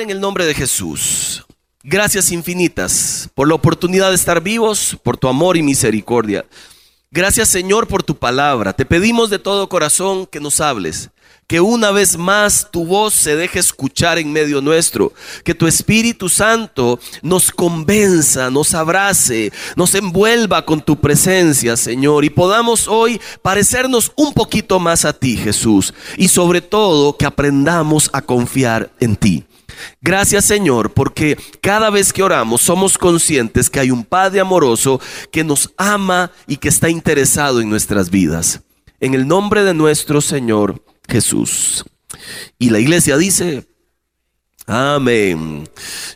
En el nombre de Jesús, gracias infinitas por la oportunidad de estar vivos, por tu amor y misericordia. Gracias Señor por tu palabra. Te pedimos de todo corazón que nos hables, que una vez más tu voz se deje escuchar en medio nuestro, que tu Espíritu Santo nos convenza, nos abrace, nos envuelva con tu presencia, Señor, y podamos hoy parecernos un poquito más a ti, Jesús, y sobre todo que aprendamos a confiar en ti. Gracias Señor, porque cada vez que oramos somos conscientes que hay un Padre amoroso que nos ama y que está interesado en nuestras vidas. En el nombre de nuestro Señor Jesús. Y la iglesia dice, amén.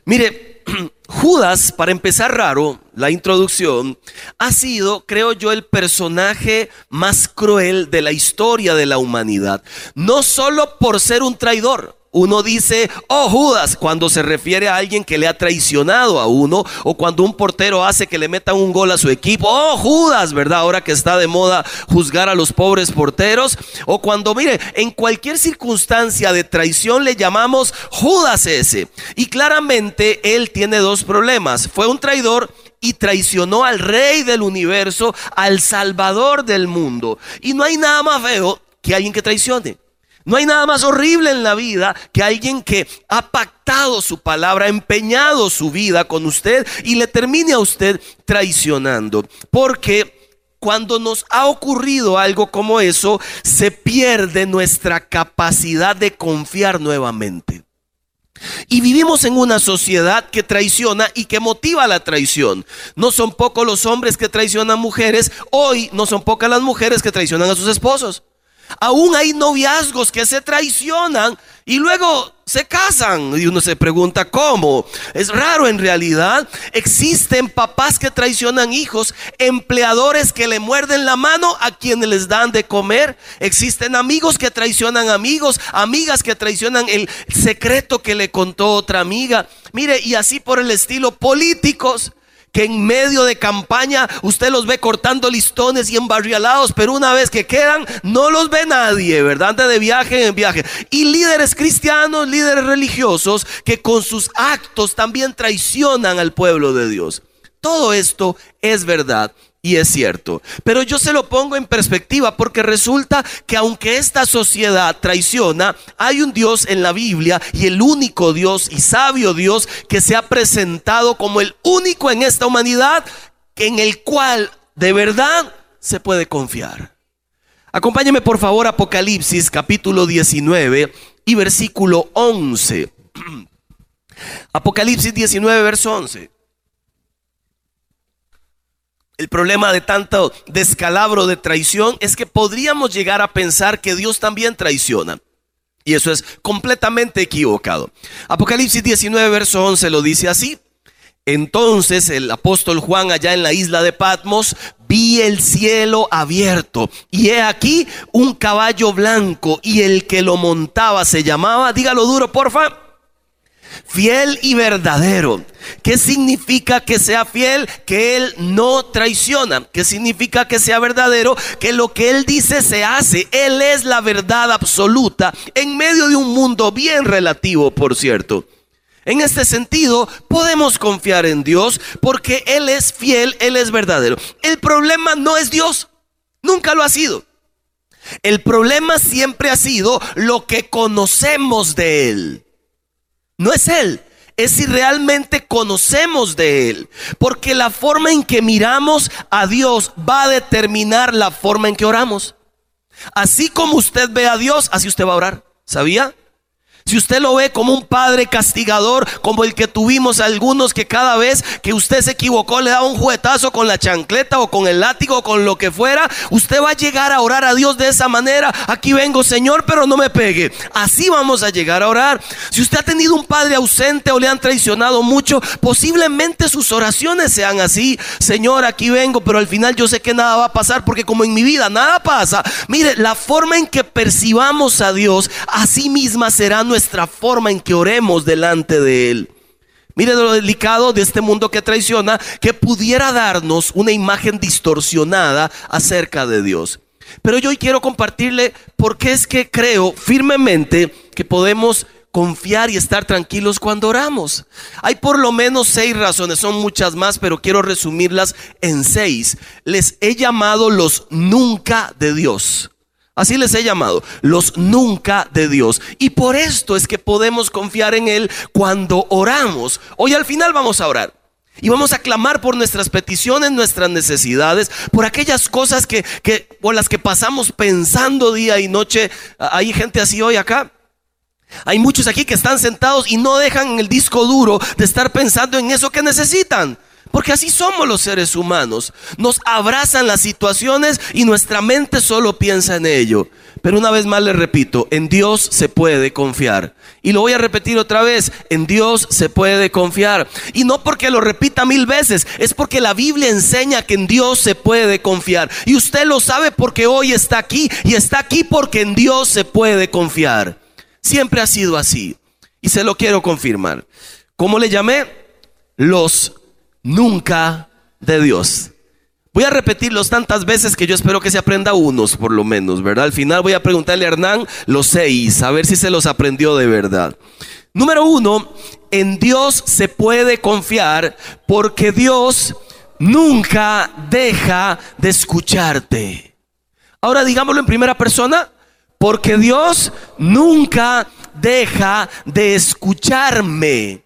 Mire, Judas, para empezar raro, la introducción, ha sido, creo yo, el personaje más cruel de la historia de la humanidad. No solo por ser un traidor, uno dice, oh Judas, cuando se refiere a alguien que le ha traicionado a uno, o cuando un portero hace que le metan un gol a su equipo, oh Judas, ¿verdad? Ahora que está de moda juzgar a los pobres porteros, o cuando, mire, en cualquier circunstancia de traición le llamamos Judas ese. Y claramente él tiene dos problemas. Fue un traidor y traicionó al rey del universo, al salvador del mundo. Y no hay nada más feo que alguien que traicione. No hay nada más horrible en la vida que alguien que ha pactado su palabra, empeñado su vida con usted y le termine a usted traicionando. Porque cuando nos ha ocurrido algo como eso, se pierde nuestra capacidad de confiar nuevamente. Y vivimos en una sociedad que traiciona y que motiva la traición. No son pocos los hombres que traicionan mujeres, hoy no son pocas las mujeres que traicionan a sus esposos. Aún hay noviazgos que se traicionan y luego se casan. Y uno se pregunta cómo. Es raro en realidad. Existen papás que traicionan hijos, empleadores que le muerden la mano a quienes les dan de comer. Existen amigos que traicionan amigos, amigas que traicionan el secreto que le contó otra amiga. Mire, y así por el estilo, políticos que en medio de campaña usted los ve cortando listones y embarrialados, pero una vez que quedan, no los ve nadie, ¿verdad? Antes de viaje en viaje. Y líderes cristianos, líderes religiosos, que con sus actos también traicionan al pueblo de Dios. Todo esto es verdad y es cierto. Pero yo se lo pongo en perspectiva porque resulta que aunque esta sociedad traiciona, hay un Dios en la Biblia y el único Dios y sabio Dios que se ha presentado como el único en esta humanidad en el cual de verdad se puede confiar. Acompáñeme por favor Apocalipsis capítulo 19 y versículo 11. Apocalipsis 19, verso 11. El problema de tanto descalabro de traición es que podríamos llegar a pensar que Dios también traiciona. Y eso es completamente equivocado. Apocalipsis 19, verso 11 lo dice así. Entonces el apóstol Juan allá en la isla de Patmos vi el cielo abierto y he aquí un caballo blanco y el que lo montaba se llamaba, dígalo duro porfa, fiel y verdadero. ¿Qué significa que sea fiel? Que Él no traiciona. ¿Qué significa que sea verdadero? Que lo que Él dice se hace. Él es la verdad absoluta en medio de un mundo bien relativo, por cierto. En este sentido, podemos confiar en Dios porque Él es fiel, Él es verdadero. El problema no es Dios, nunca lo ha sido. El problema siempre ha sido lo que conocemos de Él. No es Él, es si realmente conocemos de Él. Porque la forma en que miramos a Dios va a determinar la forma en que oramos. Así como usted ve a Dios, así usted va a orar. ¿Sabía? Si usted lo ve como un padre castigador, como el que tuvimos algunos que cada vez que usted se equivocó le daba un juguetazo con la chancleta o con el látigo o con lo que fuera, usted va a llegar a orar a Dios de esa manera. Aquí vengo, Señor, pero no me pegue. Así vamos a llegar a orar. Si usted ha tenido un padre ausente o le han traicionado mucho, posiblemente sus oraciones sean así. Señor, aquí vengo, pero al final yo sé que nada va a pasar porque como en mi vida nada pasa. Mire, la forma en que percibamos a Dios, así misma será nuestra nuestra forma en que oremos delante de Él. Mire lo delicado de este mundo que traiciona, que pudiera darnos una imagen distorsionada acerca de Dios. Pero yo hoy quiero compartirle por qué es que creo firmemente que podemos confiar y estar tranquilos cuando oramos? Hay por lo menos seis razones, son muchas más, pero quiero resumirlas en seis. Les he llamado los nunca de Dios. Así les he llamado, los nunca de Dios. Y por esto es que podemos confiar en Él cuando oramos. Hoy al final vamos a orar. Y vamos a clamar por nuestras peticiones, nuestras necesidades, por aquellas cosas que, por las que pasamos pensando día y noche. Hay gente así hoy acá. Hay muchos aquí que están sentados y no dejan el disco duro de estar pensando en eso que necesitan. Porque así somos los seres humanos. Nos abrazan las situaciones y nuestra mente solo piensa en ello. Pero una vez más le repito, en Dios se puede confiar. Y lo voy a repetir otra vez, en Dios se puede confiar. Y no porque lo repita mil veces, es porque la Biblia enseña que en Dios se puede confiar. Y usted lo sabe porque hoy está aquí y está aquí porque en Dios se puede confiar. Siempre ha sido así. Y se lo quiero confirmar. ¿Cómo le llamé? Los nunca de Dios. Voy a repetirlos tantas veces que yo espero que se aprenda unos por lo menos, ¿verdad? Al final voy a preguntarle a Hernán los seis, a ver si se los aprendió de verdad. Número uno, en Dios se puede confiar porque Dios nunca deja de escucharte. Ahora digámoslo en primera persona, porque Dios nunca deja de escucharme.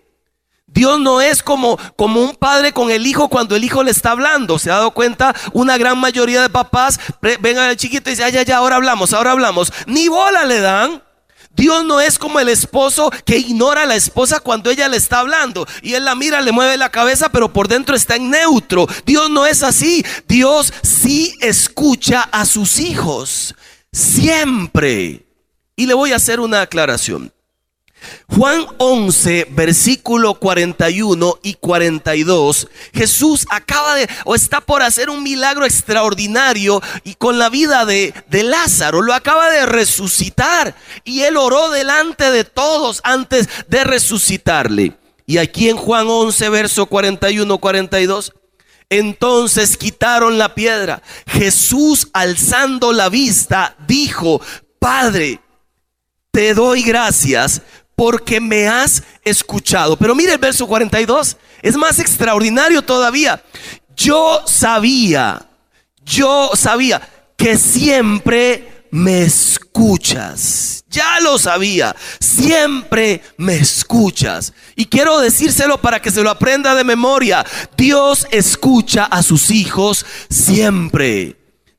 Dios no es como, como un padre con el hijo cuando el hijo le está hablando. ¿Se ha dado cuenta? Una gran mayoría de papás ven al chiquito y dicen, ya, ya, ahora hablamos, ahora hablamos. Ni bola le dan. Dios no es como el esposo que ignora a la esposa cuando ella le está hablando y él la mira, le mueve la cabeza, pero por dentro está en neutro. Dios no es así. Dios sí escucha a sus hijos. Siempre. Y le voy a hacer una aclaración. Juan 11, versículo 41 y 42, Jesús acaba de o está por hacer un milagro extraordinario y con la vida de, de Lázaro, lo acaba de resucitar y él oró delante de todos antes de resucitarle. Y aquí en Juan 11, verso 41, 42, entonces quitaron la piedra. Jesús alzando la vista dijo, Padre, te doy gracias porque me has escuchado. Pero mire el verso 42, es más extraordinario todavía. Yo sabía, yo sabía que siempre me escuchas. Ya lo sabía, siempre me escuchas. Y quiero decírselo para que se lo aprenda de memoria. Dios escucha a sus hijos siempre.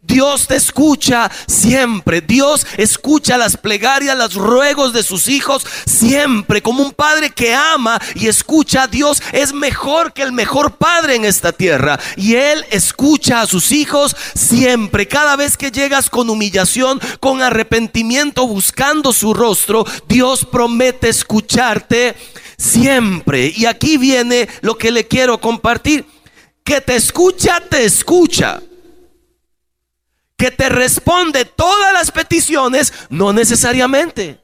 Dios te escucha siempre. Dios escucha las plegarias, los ruegos de sus hijos siempre. Como un padre que ama y escucha a Dios es mejor que el mejor padre en esta tierra. Y Él escucha a sus hijos siempre. Cada vez que llegas con humillación, con arrepentimiento, buscando su rostro, Dios promete escucharte siempre. Y aquí viene lo que le quiero compartir. Que te escucha, te escucha que te responde todas las peticiones, no necesariamente.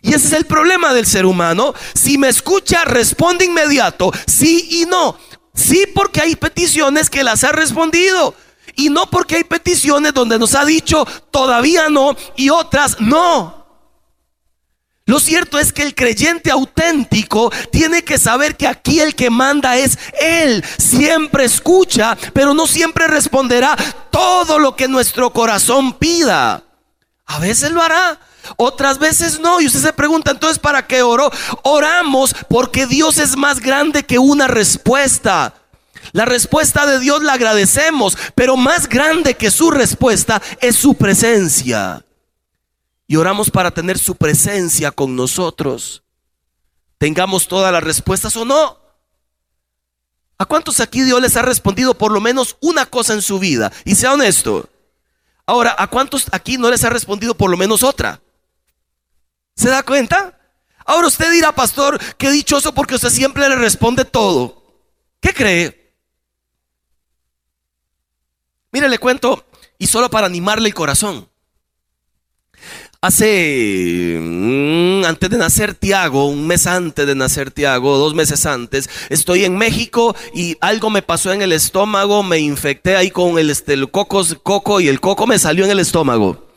Y ese es el problema del ser humano. Si me escucha, responde inmediato, sí y no. Sí porque hay peticiones que las ha respondido. Y no porque hay peticiones donde nos ha dicho todavía no y otras no. Lo cierto es que el creyente auténtico tiene que saber que aquí el que manda es Él. Siempre escucha, pero no siempre responderá todo lo que nuestro corazón pida. A veces lo hará, otras veces no. Y usted se pregunta, entonces, ¿para qué oró? Oramos porque Dios es más grande que una respuesta. La respuesta de Dios la agradecemos, pero más grande que su respuesta es su presencia. Y oramos para tener su presencia con nosotros. Tengamos todas las respuestas o no. ¿A cuántos aquí Dios les ha respondido por lo menos una cosa en su vida? Y sea honesto. Ahora, ¿a cuántos aquí no les ha respondido por lo menos otra? ¿Se da cuenta? Ahora usted dirá, pastor, qué dichoso porque usted siempre le responde todo. ¿Qué cree? Mire, le cuento, y solo para animarle el corazón. Hace, mm, antes de nacer Tiago, un mes antes de nacer Tiago, dos meses antes, estoy en México y algo me pasó en el estómago, me infecté ahí con el, este, coco y el coco me salió en el estómago.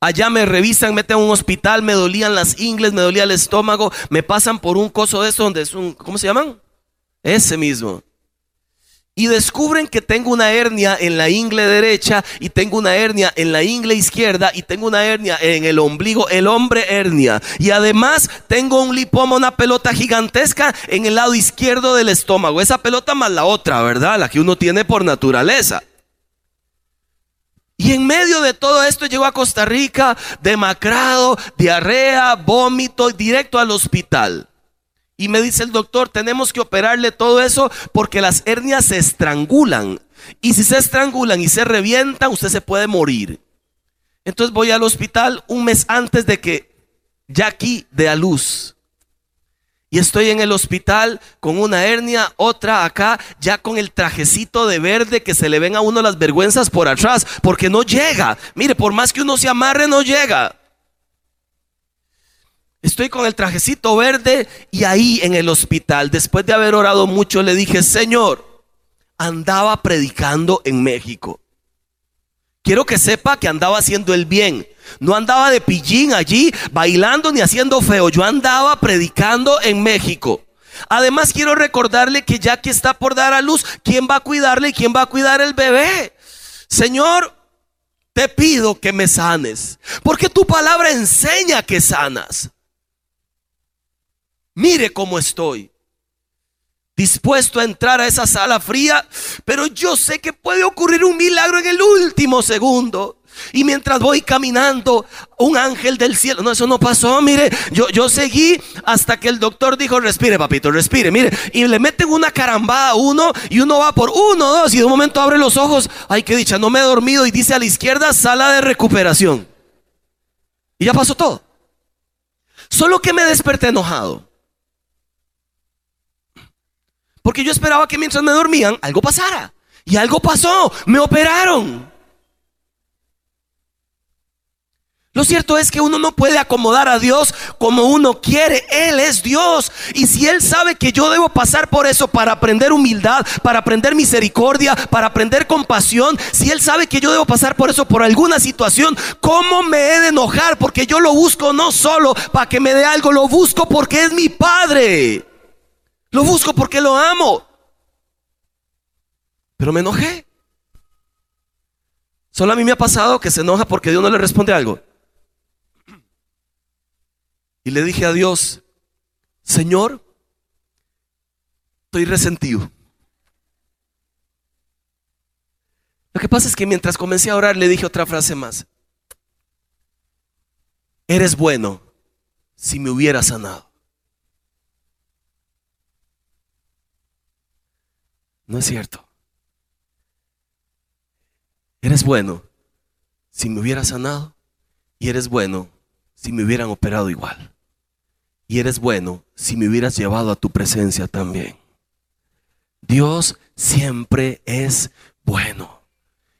Allá me revisan, meten a un hospital, me dolían las ingles, me dolía el estómago, me pasan por un coso de eso donde es un, ¿cómo se llaman? Ese mismo y descubren que tengo una hernia en la ingle derecha y tengo una hernia en la ingle izquierda y tengo una hernia en el ombligo, el hombre hernia. Y además tengo un lipoma, una pelota gigantesca en el lado izquierdo del estómago. Esa pelota más la otra, ¿verdad? La que uno tiene por naturaleza. Y en medio de todo esto llegó a Costa Rica demacrado, diarrea, vómito, directo al hospital. Y me dice el doctor, tenemos que operarle todo eso porque las hernias se estrangulan. Y si se estrangulan y se revientan, usted se puede morir. Entonces voy al hospital un mes antes de que Jackie dé a luz. Y estoy en el hospital con una hernia, otra acá, ya con el trajecito de verde que se le ven a uno las vergüenzas por atrás, porque no llega. Mire, por más que uno se amarre, no llega. Estoy con el trajecito verde y ahí en el hospital, después de haber orado mucho, le dije, Señor, andaba predicando en México. Quiero que sepa que andaba haciendo el bien. No andaba de pillín allí, bailando ni haciendo feo. Yo andaba predicando en México. Además, quiero recordarle que ya que está por dar a luz, ¿quién va a cuidarle y quién va a cuidar el bebé? Señor, te pido que me sanes. Porque tu palabra enseña que sanas mire cómo estoy. Dispuesto a entrar a esa sala fría, pero yo sé que puede ocurrir un milagro en el último segundo. Y mientras voy caminando, un ángel del cielo, no, eso no pasó, mire, yo, yo seguí hasta que el doctor dijo, respire papito, respire, mire, y le meten una carambada a uno y uno va por uno, dos, y de un momento abre los ojos, ay, qué dicha, no me he dormido y dice a la izquierda, sala de recuperación. Y ya pasó todo. Solo que me desperté enojado. Porque yo esperaba que mientras me dormían algo pasara. Y algo pasó. Me operaron. Lo cierto es que uno no puede acomodar a Dios como uno quiere. Él es Dios. Y si Él sabe que yo debo pasar por eso para aprender humildad, para aprender misericordia, para aprender compasión, si Él sabe que yo debo pasar por eso por alguna situación, ¿cómo me he de enojar? Porque yo lo busco no solo para que me dé algo, lo busco porque es mi Padre. Lo busco porque lo amo. Pero me enojé. Solo a mí me ha pasado que se enoja porque Dios no le responde algo. Y le dije a Dios, Señor, estoy resentido. Lo que pasa es que mientras comencé a orar le dije otra frase más. Eres bueno si me hubiera sanado. No es cierto. Eres bueno si me hubieras sanado y eres bueno si me hubieran operado igual. Y eres bueno si me hubieras llevado a tu presencia también. Dios siempre es bueno.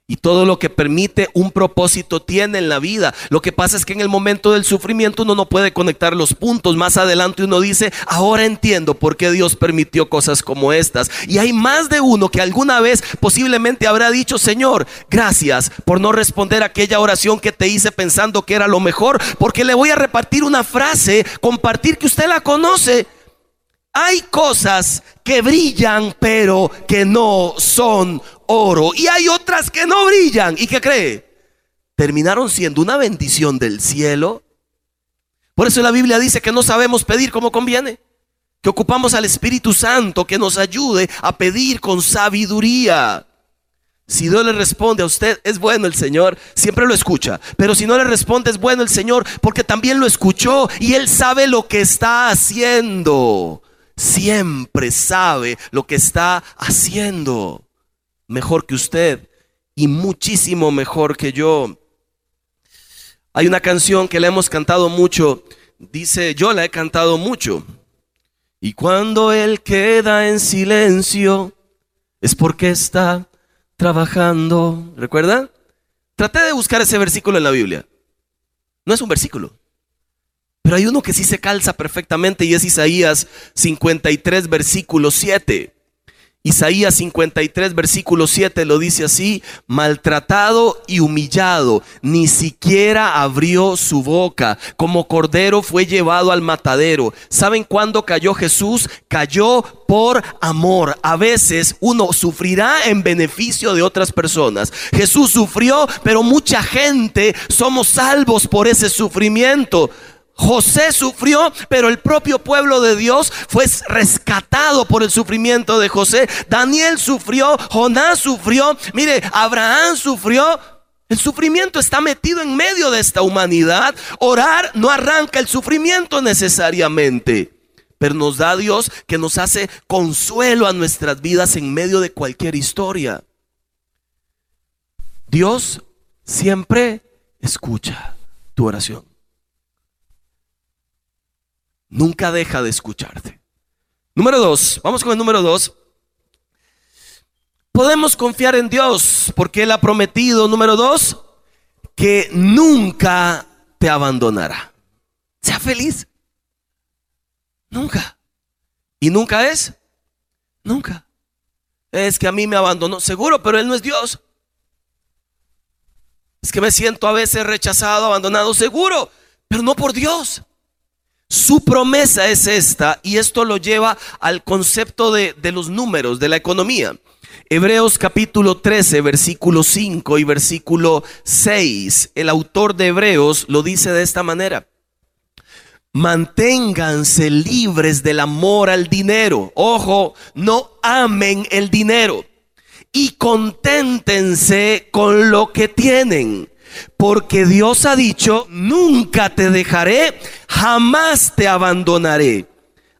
Y todo lo que permite un propósito tiene en la vida. Lo que pasa es que en el momento del sufrimiento uno no puede conectar los puntos. Más adelante uno dice, ahora entiendo por qué Dios permitió cosas como estas. Y hay más de uno que alguna vez posiblemente habrá dicho, Señor, gracias por no responder aquella oración que te hice pensando que era lo mejor. Porque le voy a repartir una frase, compartir que usted la conoce. Hay cosas que brillan pero que no son oro. Y hay otras que no brillan. ¿Y qué cree? Terminaron siendo una bendición del cielo. Por eso la Biblia dice que no sabemos pedir como conviene. Que ocupamos al Espíritu Santo que nos ayude a pedir con sabiduría. Si Dios le responde a usted, es bueno el Señor, siempre lo escucha. Pero si no le responde, es bueno el Señor, porque también lo escuchó y Él sabe lo que está haciendo. Siempre sabe lo que está haciendo mejor que usted y muchísimo mejor que yo. Hay una canción que le hemos cantado mucho, dice, yo la he cantado mucho. Y cuando Él queda en silencio, es porque está trabajando. ¿Recuerda? Traté de buscar ese versículo en la Biblia. No es un versículo. Pero hay uno que sí se calza perfectamente y es Isaías 53, versículo 7. Isaías 53, versículo 7 lo dice así, maltratado y humillado, ni siquiera abrió su boca, como cordero fue llevado al matadero. ¿Saben cuándo cayó Jesús? Cayó por amor. A veces uno sufrirá en beneficio de otras personas. Jesús sufrió, pero mucha gente somos salvos por ese sufrimiento. José sufrió, pero el propio pueblo de Dios fue rescatado por el sufrimiento de José. Daniel sufrió, Jonás sufrió, mire, Abraham sufrió. El sufrimiento está metido en medio de esta humanidad. Orar no arranca el sufrimiento necesariamente, pero nos da Dios que nos hace consuelo a nuestras vidas en medio de cualquier historia. Dios siempre escucha tu oración nunca deja de escucharte. Número dos, vamos con el número dos. Podemos confiar en Dios porque Él ha prometido, número dos, que nunca te abandonará. Sea feliz. Nunca. ¿Y nunca es? Nunca. Es que a mí me abandonó, seguro, pero Él no es Dios. Es que me siento a veces rechazado, abandonado, seguro, pero no por Dios. Su promesa es esta y esto lo lleva al concepto de, los números, de la economía. Hebreos capítulo 13, versículo 5 y versículo 6. El autor de Hebreos lo dice de esta manera. Manténganse libres del amor al dinero. Ojo, no amen el dinero. Y conténtense con lo que tienen porque Dios ha dicho, nunca te dejaré, jamás te abandonaré.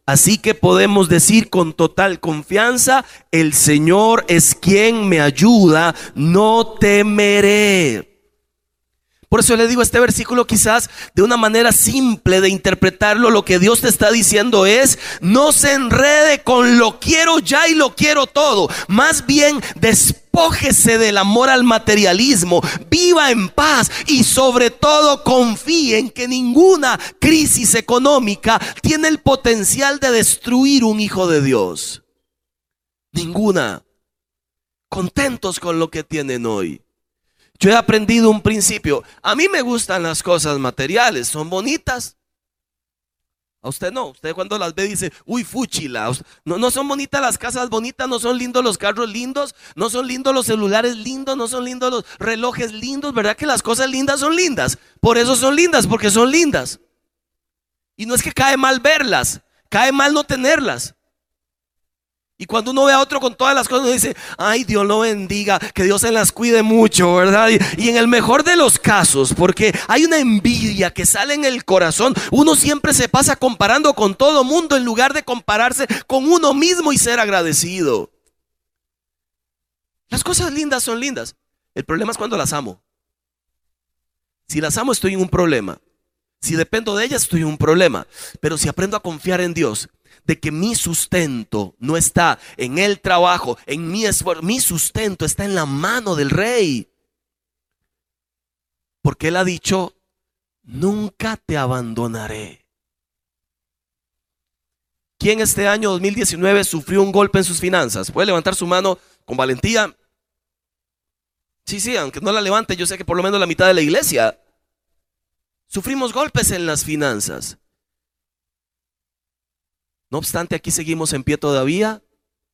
Así que podemos decir con total confianza, el Señor es quien me ayuda, no temeré. Por eso le digo este versículo quizás de una manera simple de interpretarlo, lo que Dios te está diciendo es, no se enrede con lo quiero ya y lo quiero todo. Más bien despójese del amor al materialismo, viva en paz y sobre todo confíe en que ninguna crisis económica tiene el potencial de destruir un hijo de Dios. Ninguna. Contentos con lo que tienen hoy. Yo he aprendido un principio. A mí me gustan las cosas materiales, son bonitas. A usted no, usted cuando las ve dice, uy, fúchila. No, no son bonitas las casas bonitas, no son lindos los carros lindos, no son lindos los celulares lindos, no son lindos los relojes lindos, ¿verdad que las cosas lindas son lindas? Por eso son lindas, porque son lindas. Y no es que cae mal verlas, cae mal no tenerlas. Y cuando uno ve a otro con todas las cosas, uno dice, ay, Dios lo bendiga, que Dios se las cuide mucho, ¿verdad? Y, en el mejor de los casos, porque hay una envidia que sale en el corazón, uno siempre se pasa comparando con todo mundo en lugar de compararse con uno mismo y ser agradecido. Las cosas lindas son lindas. El problema es cuando las amo. Si las amo estoy en un problema. Si dependo de ellas estoy en un problema. Pero si aprendo a confiar en Dios, de que mi sustento no está en el trabajo, en mi esfuerzo, mi sustento está en la mano del rey. Porque él ha dicho, nunca te abandonaré. ¿Quién este año 2019 sufrió un golpe en sus finanzas? ¿Puede levantar su mano con valentía? Sí, sí, aunque no la levante, yo sé que por lo menos la mitad de la iglesia sufrimos golpes en las finanzas. No obstante, aquí seguimos en pie todavía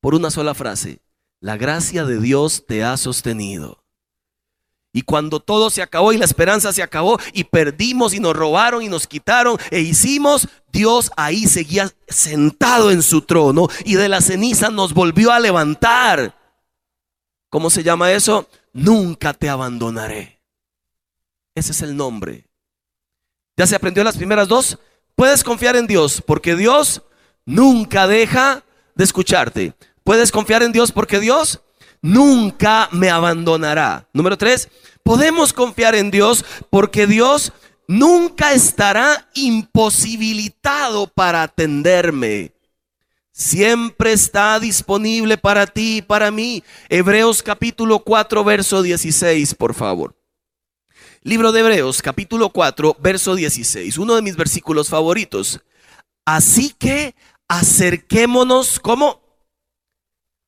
por una sola frase. La gracia de Dios te ha sostenido. Y cuando todo se acabó y la esperanza se acabó y perdimos y nos robaron y nos quitaron e hicimos, Dios ahí seguía sentado en su trono y de la ceniza nos volvió a levantar. ¿Cómo se llama eso? Nunca te abandonaré. Ese es el nombre. ¿Ya se aprendió las primeras dos? Puedes confiar en Dios porque Dios nunca deja de escucharte. Puedes confiar en Dios porque Dios nunca me abandonará. Número tres, podemos confiar en Dios porque Dios nunca estará imposibilitado para atenderme. Siempre está disponible para ti y para mí. Hebreos capítulo 4, verso 16, por favor. Libro de Hebreos capítulo 4, verso 16, uno de mis versículos favoritos. Así que acerquémonos como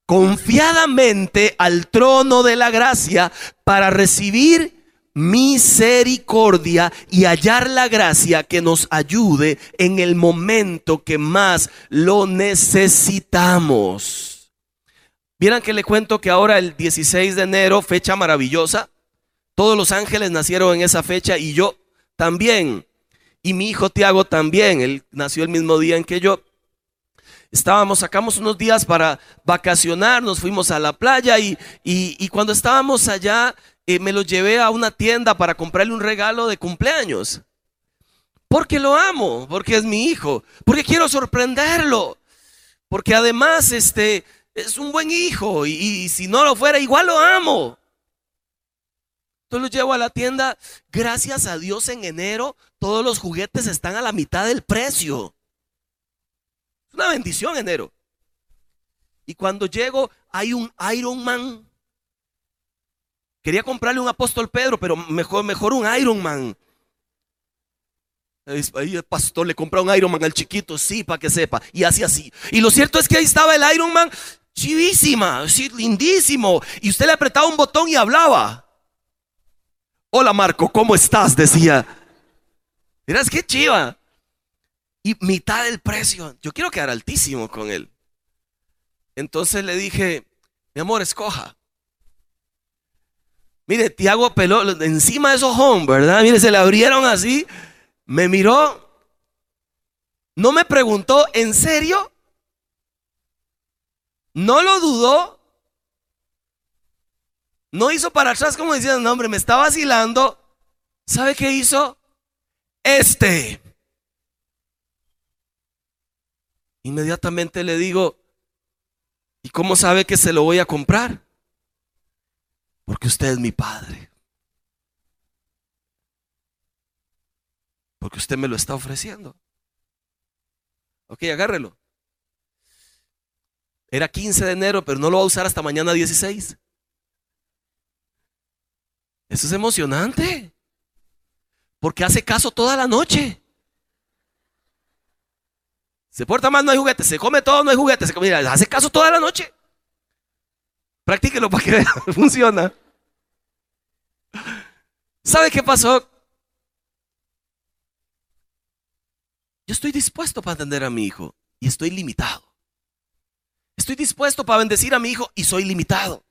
confiadamente al trono de la gracia para recibir misericordia y hallar la gracia que nos ayude en el momento que más lo necesitamos. Vieran que le cuento que ahora el 16 de enero, fecha maravillosa, todos los ángeles nacieron en esa fecha y yo también. Y mi hijo Tiago también, él nació el mismo día en que yo. Estábamos, sacamos unos días para vacacionar, nos fuimos a la playa y, y, cuando estábamos allá eh, me lo llevé a una tienda para comprarle un regalo de cumpleaños. Porque lo amo, porque es mi hijo, porque quiero sorprenderlo, porque además este es un buen hijo y, y si no lo fuera igual lo amo. Entonces lo llevo a la tienda. Gracias a Dios en enero todos los juguetes están a la mitad del precio. Una bendición enero. Y cuando llego hay un Iron Man. Quería comprarle un apóstol Pedro, pero mejor, mejor un Iron Man. El pastor le compra un Iron Man al chiquito, sí, para que sepa. Y así, así. Y lo cierto es que ahí estaba el Iron Man, chivísima, sí, lindísimo. Y usted le apretaba un botón y hablaba. Hola Marco, ¿cómo estás? Decía. Miras qué chiva. Y mitad del precio. Yo quiero quedar altísimo con él. Entonces le dije, mi amor, escoja. Mire, Tiago peló encima de esos home, ¿verdad? Mire, se le abrieron así. Me miró. No me preguntó, ¿en serio? No lo dudó. No hizo para atrás como diciendo, no, hombre, me está vacilando. ¿Sabe qué hizo? Este. Inmediatamente le digo, ¿y cómo sabe que se lo voy a comprar? Porque usted es mi padre. Porque usted me lo está ofreciendo. Ok, agárrelo. Era 15 de enero, pero no lo va a usar hasta mañana 16. Eso es emocionante. Porque hace caso toda la noche. Se porta mal, no hay juguetes. Se come todo, no hay juguetes. Se mira, hace caso toda la noche. Practíquelo para que vea. Funciona. ¿Sabe qué pasó? Yo estoy dispuesto para atender a mi hijo y estoy limitado. Estoy dispuesto para bendecir a mi hijo y soy limitado.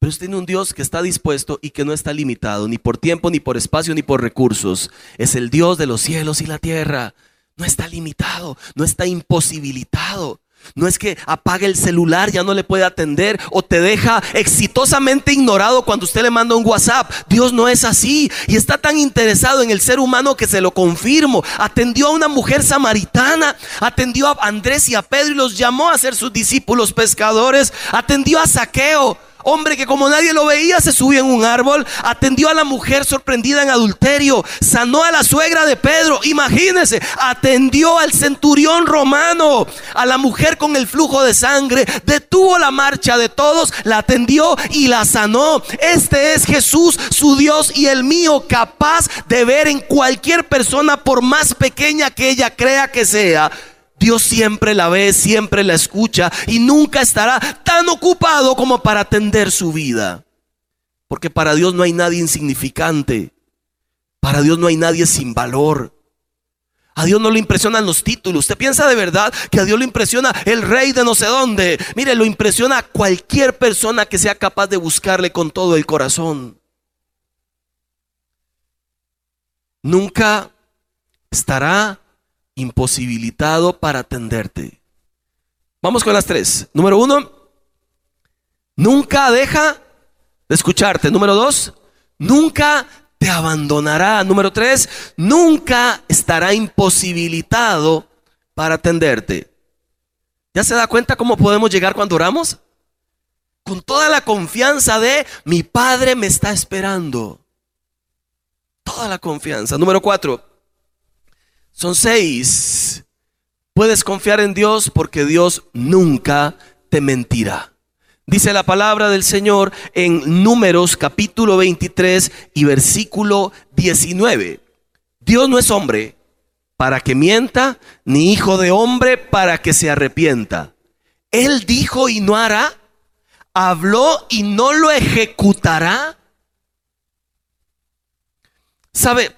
Pero usted tiene un Dios que está dispuesto y que no está limitado, ni por tiempo, ni por espacio, ni por recursos. Es el Dios de los cielos y la tierra. No está limitado, no está imposibilitado. No es que apague el celular, ya no le puede atender o te deja exitosamente ignorado cuando usted le manda un WhatsApp. Dios no es así y está tan interesado en el ser humano que se lo confirmo. Atendió a una mujer samaritana, atendió a Andrés y a Pedro y los llamó a ser sus discípulos pescadores, atendió a Saqueo hombre que como nadie lo veía se subió en un árbol, atendió a la mujer sorprendida en adulterio, sanó a la suegra de Pedro, imagínense, atendió al centurión romano, a la mujer con el flujo de sangre, detuvo la marcha de todos, la atendió y la sanó. Este es Jesús, su Dios y el mío, capaz de ver en cualquier persona, por más pequeña que ella crea que sea, Dios siempre la ve, siempre la escucha y nunca estará tan ocupado como para atender su vida. Porque para Dios no hay nadie insignificante. Para Dios no hay nadie sin valor. A Dios no le impresionan los títulos. ¿Usted piensa de verdad que a Dios le impresiona el rey de no sé dónde? Mire, lo impresiona a cualquier persona que sea capaz de buscarle con todo el corazón. Nunca estará imposibilitado para atenderte. Vamos con las tres. Número uno, nunca deja de escucharte. Número dos, nunca te abandonará. Número tres, nunca estará imposibilitado para atenderte. ¿Ya se da cuenta cómo podemos llegar cuando oramos? Con toda la confianza de mi Padre me está esperando. Toda la confianza. Número cuatro, son seis. Puedes confiar en Dios porque Dios nunca te mentirá. Dice la palabra del Señor en Números capítulo 23 y versículo 19. Dios no es hombre para que mienta, ni hijo de hombre para que se arrepienta. Él dijo y no hará. Habló y no lo ejecutará. ¿Sabe?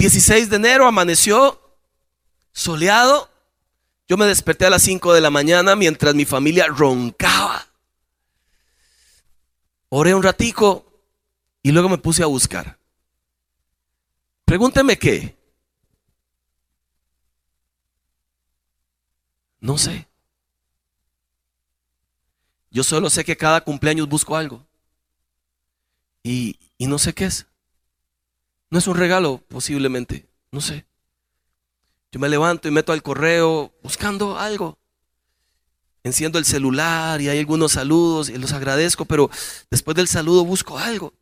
16 de enero amaneció soleado. Yo me desperté a las 5 de la mañana mientras mi familia roncaba. Oré un ratico y luego me puse a buscar. Pregúnteme qué. No sé. Yo solo sé que cada cumpleaños busco algo. Y, y no sé qué es. No es un regalo, posiblemente. No sé. Yo me levanto y meto al correo buscando algo. Enciendo el celular y hay algunos saludos y los agradezco, pero después del saludo busco algo.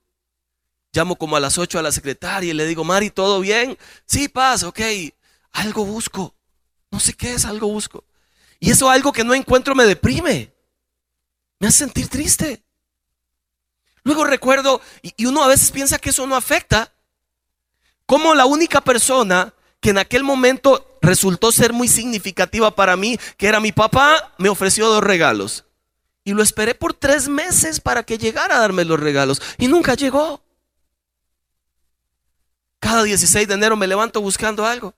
Llamo como a las 8 a la secretaria y le digo, Mari, ¿todo bien? Sí, paz, ok. Algo busco. No sé qué es, algo busco. Y eso algo que no encuentro me deprime. Me hace sentir triste. Luego recuerdo, y uno a veces piensa que eso no afecta, como la única persona que en aquel momento resultó ser muy significativa para mí, que era mi papá, me ofreció dos regalos. Y lo esperé por tres meses para que llegara a darme los regalos. Y nunca llegó. Cada 16 de enero me levanto buscando algo.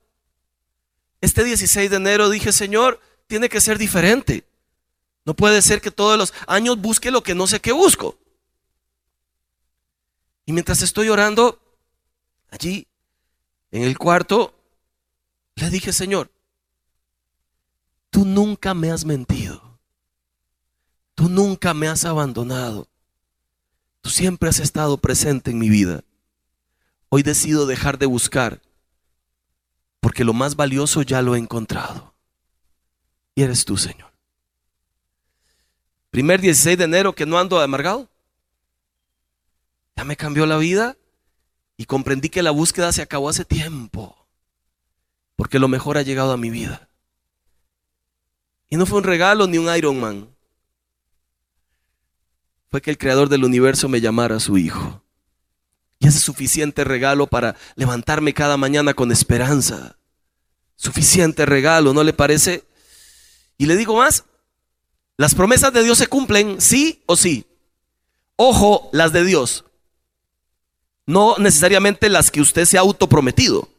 Este 16 de enero dije, Señor, tiene que ser diferente. No puede ser que todos los años busque lo que no sé qué busco. Y mientras estoy orando, allí en el cuarto, le dije, Señor, tú nunca me has mentido. Tú nunca me has abandonado. Tú siempre has estado presente en mi vida. Hoy decido dejar de buscar porque lo más valioso ya lo he encontrado. Y eres tú, Señor. Primer 16 de enero que no ando amargado. Ya me cambió la vida y comprendí que la búsqueda se acabó hace tiempo, porque lo mejor ha llegado a mi vida. Y no fue un regalo ni un Iron Man. Fue que el creador del universo me llamara a su hijo. Y ese suficiente regalo para levantarme cada mañana con esperanza. Suficiente regalo, ¿no le parece? Y le digo más, las promesas de Dios se cumplen, sí o sí. Ojo, las de Dios no necesariamente las que usted se ha autoprometido.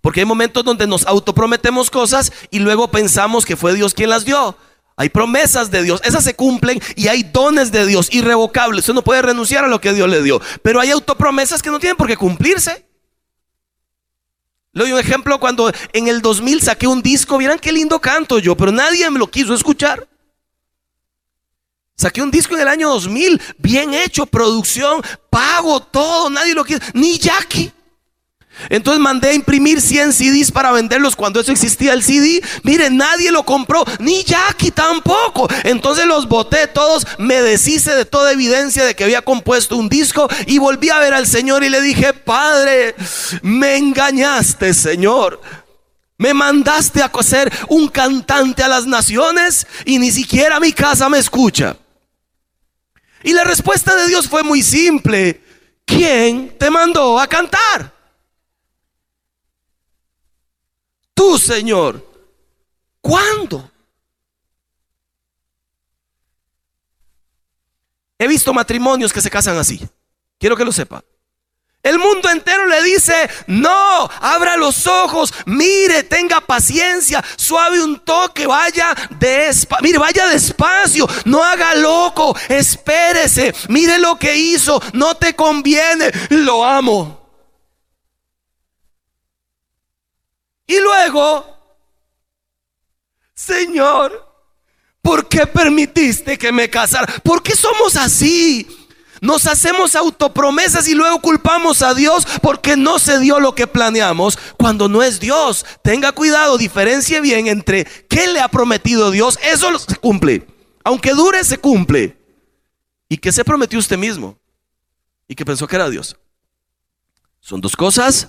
Porque hay momentos donde nos autoprometemos cosas y luego pensamos que fue Dios quien las dio. Hay promesas de Dios, esas se cumplen y hay dones de Dios irrevocables. Usted no puede renunciar a lo que Dios le dio. Pero hay autopromesas que no tienen por qué cumplirse. Le doy un ejemplo cuando en el 2000 saqué un disco, vieran qué lindo canto yo, pero nadie me lo quiso escuchar. Saqué un disco en el año 2000, bien hecho, producción, pago todo, nadie lo quiere, ni Jackie. Entonces mandé a imprimir 100 CDs para venderlos cuando eso existía el CD. Mire, nadie lo compró, ni Jackie tampoco. Entonces los boté todos, me deshice de toda evidencia de que había compuesto un disco y volví a ver al Señor y le dije, Padre, me engañaste, Señor. Me mandaste a ser un cantante a las naciones y ni siquiera mi casa me escucha. Y la respuesta de Dios fue muy simple. ¿Quién te mandó a cantar? Tú, Señor. ¿Cuándo? He visto matrimonios que se casan así. Quiero que lo sepa. El mundo entero le dice, no, abra los ojos, mire, tenga paciencia, suave un toque, vaya despacio, mire, vaya despacio, no haga loco, espérese, mire lo que hizo, no te conviene, lo amo. Y luego, Señor, ¿por qué permitiste que me casara? ¿Por qué somos así? Nos hacemos autopromesas y luego culpamos a Dios porque no se dio lo que planeamos cuando no es Dios. Tenga cuidado, diferencie bien entre qué le ha prometido Dios, eso se cumple. Aunque dure, se cumple. ¿Y qué se prometió usted mismo? Y que pensó que era Dios. Son dos cosas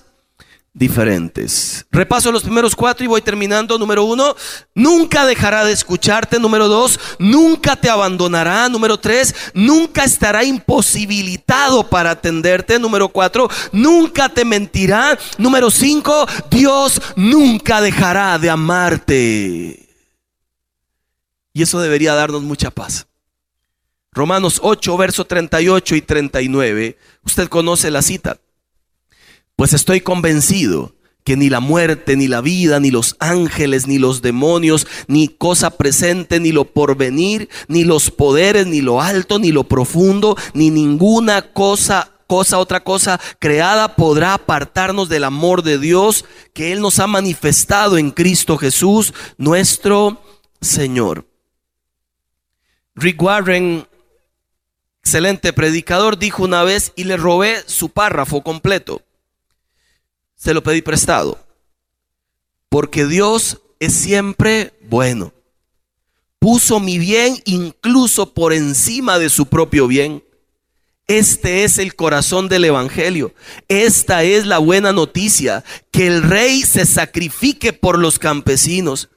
diferentes. Repaso los primeros cuatro y voy terminando. Número uno, nunca dejará de escucharte. Número dos, nunca te abandonará. Número tres, nunca estará imposibilitado para atenderte. Número cuatro, nunca te mentirá. Número cinco, Dios nunca dejará de amarte. Y eso debería darnos mucha paz. Romanos 8, verso 38 y 39. Usted conoce la cita. Pues estoy convencido que ni la muerte, ni la vida, ni los ángeles, ni los demonios, ni cosa presente, ni lo porvenir, ni los poderes, ni lo alto, ni lo profundo, ni ninguna cosa cosa, otra cosa creada podrá apartarnos del amor de Dios que Él nos ha manifestado en Cristo Jesús, nuestro Señor. Rick Warren, excelente predicador, dijo una vez y le robé su párrafo completo. Se lo pedí prestado. Porque Dios es siempre bueno. Puso mi bien incluso por encima de su propio bien. Este es el corazón del Evangelio. Esta es la buena noticia, que el rey se sacrifique por los campesinos.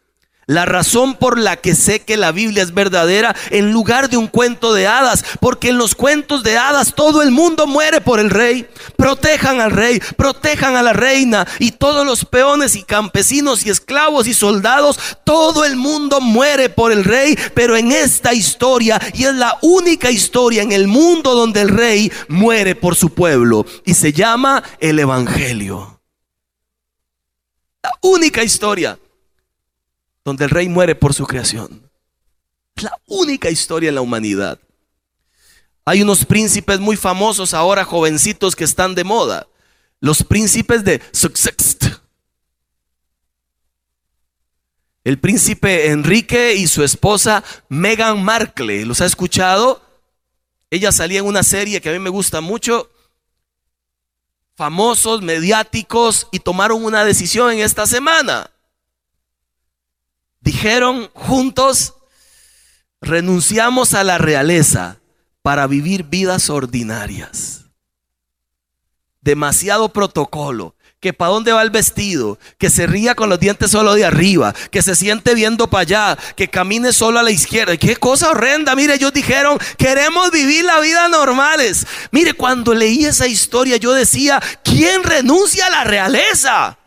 La razón por la que sé que la Biblia es verdadera en lugar de un cuento de hadas, porque en los cuentos de hadas todo el mundo muere por el rey. Protejan al rey, protejan a la reina y todos los peones y campesinos y esclavos y soldados, todo el mundo muere por el rey, pero en esta historia, y es la única historia en el mundo donde el rey muere por su pueblo, y se llama el Evangelio. La única historia donde el rey muere por su creación. Es la única historia en la humanidad. Hay unos príncipes muy famosos ahora, jovencitos que están de moda. Los príncipes de Sussex. El príncipe Enrique y su esposa Meghan Markle. ¿Los ha escuchado? Ella salía en una serie que a mí me gusta mucho. Famosos, mediáticos, y tomaron una decisión en esta semana dijeron juntos, renunciamos a la realeza para vivir vidas ordinarias. Demasiado protocolo. Que para dónde va el vestido, que se ría con los dientes solo de arriba, que se siente viendo para allá, que camine solo a la izquierda. Qué cosa horrenda. Mire, ellos dijeron, queremos vivir la vida normales. Mire, cuando leí esa historia yo decía, ¿quién renuncia a la realeza?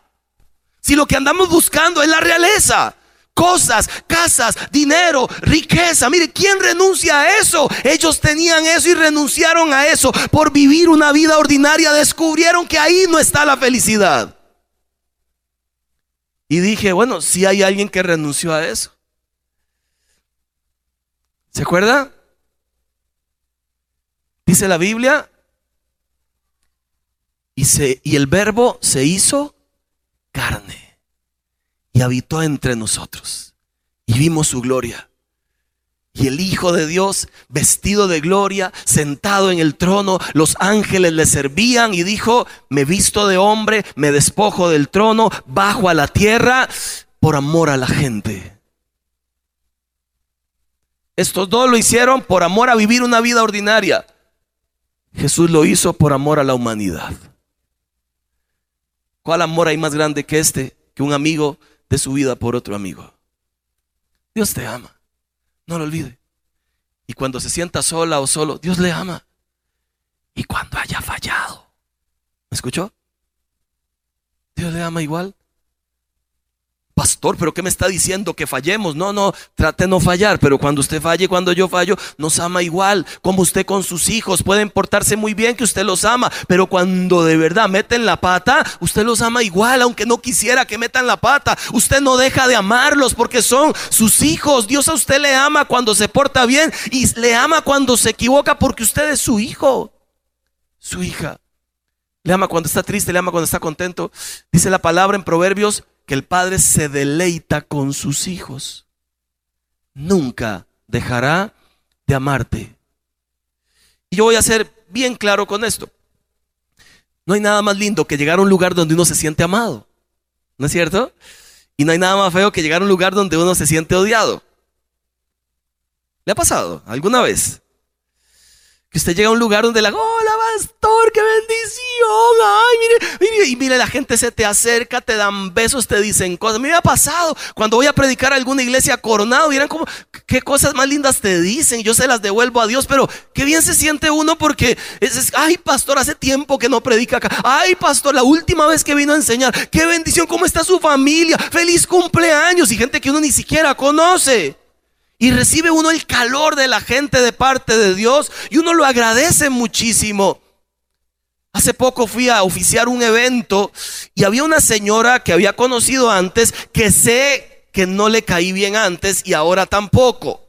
Si lo que andamos buscando es la realeza cosas, casas, dinero, riqueza. Mire, ¿quién renuncia a eso? Ellos tenían eso y renunciaron a eso por vivir una vida ordinaria. Descubrieron que ahí no está la felicidad. Y dije, bueno, si hay alguien que renunció a eso. ¿Se acuerda? Dice la Biblia. Y, se, y el verbo se hizo carne y habitó entre nosotros. Y vimos su gloria. Y el Hijo de Dios, vestido de gloria, sentado en el trono, los ángeles le servían y dijo, me visto de hombre, me despojo del trono, bajo a la tierra por amor a la gente. Estos dos lo hicieron por amor a vivir una vida ordinaria. Jesús lo hizo por amor a la humanidad. ¿Cuál amor hay más grande que este? Que un amigo de su vida por otro amigo. Dios te ama, no lo olvide. Y cuando se sienta sola o solo, Dios le ama. Y cuando haya fallado, ¿me escuchó? Dios le ama igual. Pastor, pero ¿qué me está diciendo? Que fallemos. No, no, trate no fallar, pero cuando usted falle, cuando yo fallo, nos ama igual. Como usted con sus hijos, pueden portarse muy bien que usted los ama, pero cuando de verdad meten la pata, usted los ama igual, aunque no quisiera que metan la pata. Usted no deja de amarlos porque son sus hijos. Dios a usted le ama cuando se porta bien y le ama cuando se equivoca porque usted es su hijo, su hija. Le ama cuando está triste, le ama cuando está contento. Dice la palabra en Proverbios que el Padre se deleita con sus hijos. Nunca dejará de amarte. Y yo voy a ser bien claro con esto. No hay nada más lindo que llegar a un lugar donde uno se siente amado. ¿No es cierto? Y no hay nada más feo que llegar a un lugar donde uno se siente odiado. ¿Le ha pasado alguna vez? Que usted llega a un lugar donde la, hola pastor, qué bendición, ay, mire, mire, y mire, la gente se te acerca, te dan besos, te dicen cosas. Me ha pasado cuando voy a predicar a alguna iglesia coronado, miran como, qué cosas más lindas te dicen, yo se las devuelvo a Dios, pero qué bien se siente uno porque es, ay, pastor, hace tiempo que no predica acá. Ay, pastor, la última vez que vino a enseñar, qué bendición, cómo está su familia, feliz cumpleaños y gente que uno ni siquiera conoce. Y recibe uno el calor de la gente de parte de Dios y uno lo agradece muchísimo. Hace poco fui a oficiar un evento y había una señora que había conocido antes que sé que no le caí bien antes y ahora tampoco.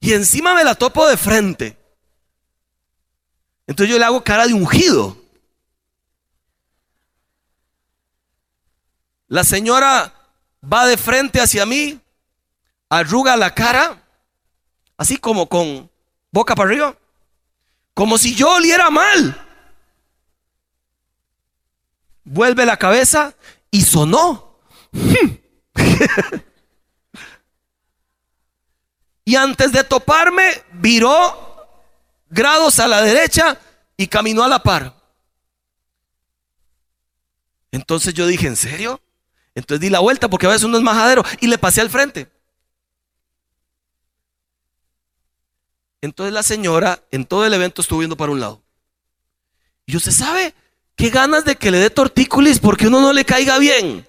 Y encima me la topo de frente. Entonces yo le hago cara de ungido. La señora va de frente hacia mí, arruga la cara, así como con boca para arriba, como si yo oliera mal. Vuelve la cabeza y sonó. y antes de toparme, viró grados a la derecha y caminó a la par. Entonces yo dije, ¿en serio? Entonces di la vuelta porque a veces uno es majadero y le pasé al frente. Entonces la señora en todo el evento estuvo viendo para un lado. Y usted sabe qué ganas de que le dé tortícolis porque uno no le caiga bien.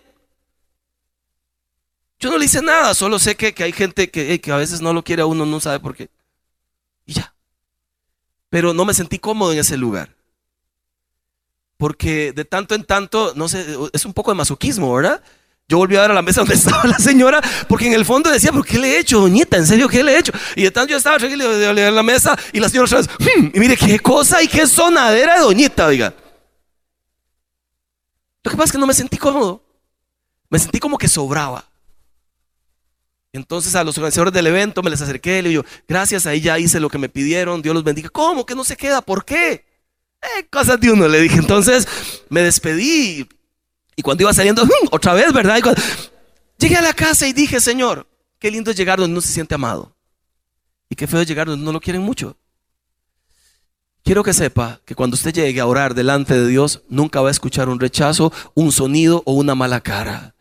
Yo no le hice nada, solo sé que, hay gente que, que, a veces no lo quiere a uno, no sabe por qué. Y ya. Pero no me sentí cómodo en ese lugar. Porque de tanto en tanto, no sé, es un poco de masoquismo, ¿verdad? Yo volví a ver a la mesa donde estaba la señora, porque en el fondo decía, ¿por qué le he hecho, doñita? ¿En serio qué le he hecho? Y de tanto yo estaba tranquilo de la mesa y la señora hmm, y mire qué cosa y qué sonadera de doñita, oiga. Lo que pasa es que no me sentí cómodo. Me sentí como que sobraba. Entonces a los organizadores del evento me les acerqué, le digo, gracias, ahí ya hice lo que me pidieron, Dios los bendiga. ¿Cómo que no se queda? ¿Por qué? Eh, cosas de uno, le dije. Entonces me despedí y cuando iba saliendo, otra vez, ¿verdad? llegué a la casa y dije, Señor, qué lindo es llegar donde no se siente amado. Y qué feo es llegar donde no lo quieren mucho. Quiero que sepa que cuando usted llegue a orar delante de Dios, nunca va a escuchar un rechazo, un sonido o una mala cara.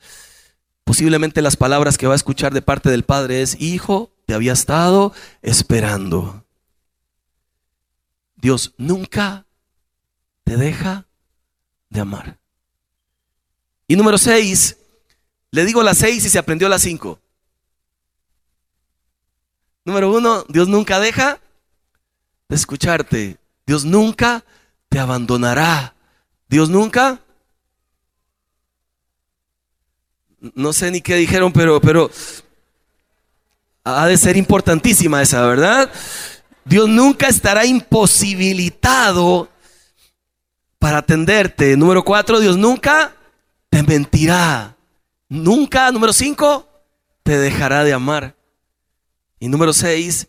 Posiblemente las palabras que va a escuchar de parte del Padre es, hijo, te había estado esperando. Dios nunca te deja de amar. Y número seis, le digo las seis y se aprendió las cinco. Número uno, Dios nunca deja de escucharte. Dios nunca te abandonará. Dios nunca. No sé ni qué dijeron, pero, pero ha de ser importantísima esa, ¿verdad? Dios nunca estará imposibilitado para atenderte. Número cuatro, Dios nunca te mentirá. Nunca, número cinco, te dejará de amar. Y número seis,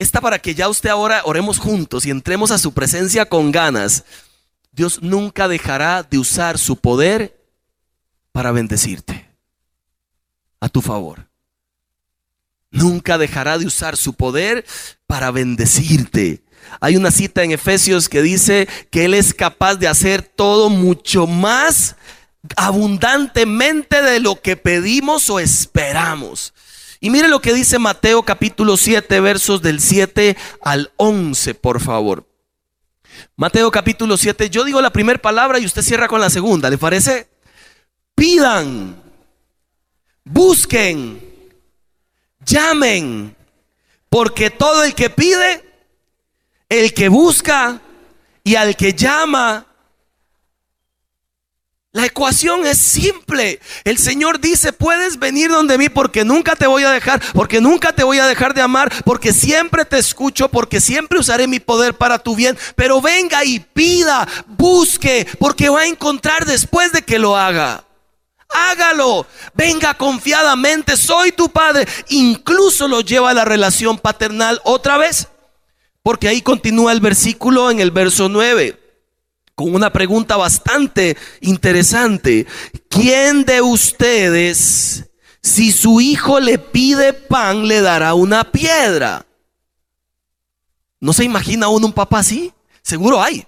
está para que ya usted ahora oremos juntos y entremos a su presencia con ganas. Dios nunca dejará de usar su poder para bendecirte a tu favor. Nunca dejará de usar su poder para bendecirte. Hay una cita en Efesios que dice que Él es capaz de hacer todo mucho más abundantemente de lo que pedimos o esperamos. Y mire lo que dice Mateo capítulo 7, versos del 7 al 11, por favor. Mateo capítulo 7, yo digo la primera palabra y usted cierra con la segunda, ¿le parece? Pidan, busquen, llamen, porque todo el que pide, el que busca y al que llama, la ecuación es simple. El Señor dice, puedes venir donde mí porque nunca te voy a dejar, porque nunca te voy a dejar de amar, porque siempre te escucho, porque siempre usaré mi poder para tu bien. Pero venga y pida, busque, porque va a encontrar después de que lo haga. Hágalo, venga confiadamente, soy tu padre. Incluso lo lleva a la relación paternal otra vez, porque ahí continúa el versículo en el verso 9 con una pregunta bastante interesante. ¿Quién de ustedes, si su hijo le pide pan, le dará una piedra? ¿No se imagina uno un papá así? Seguro hay.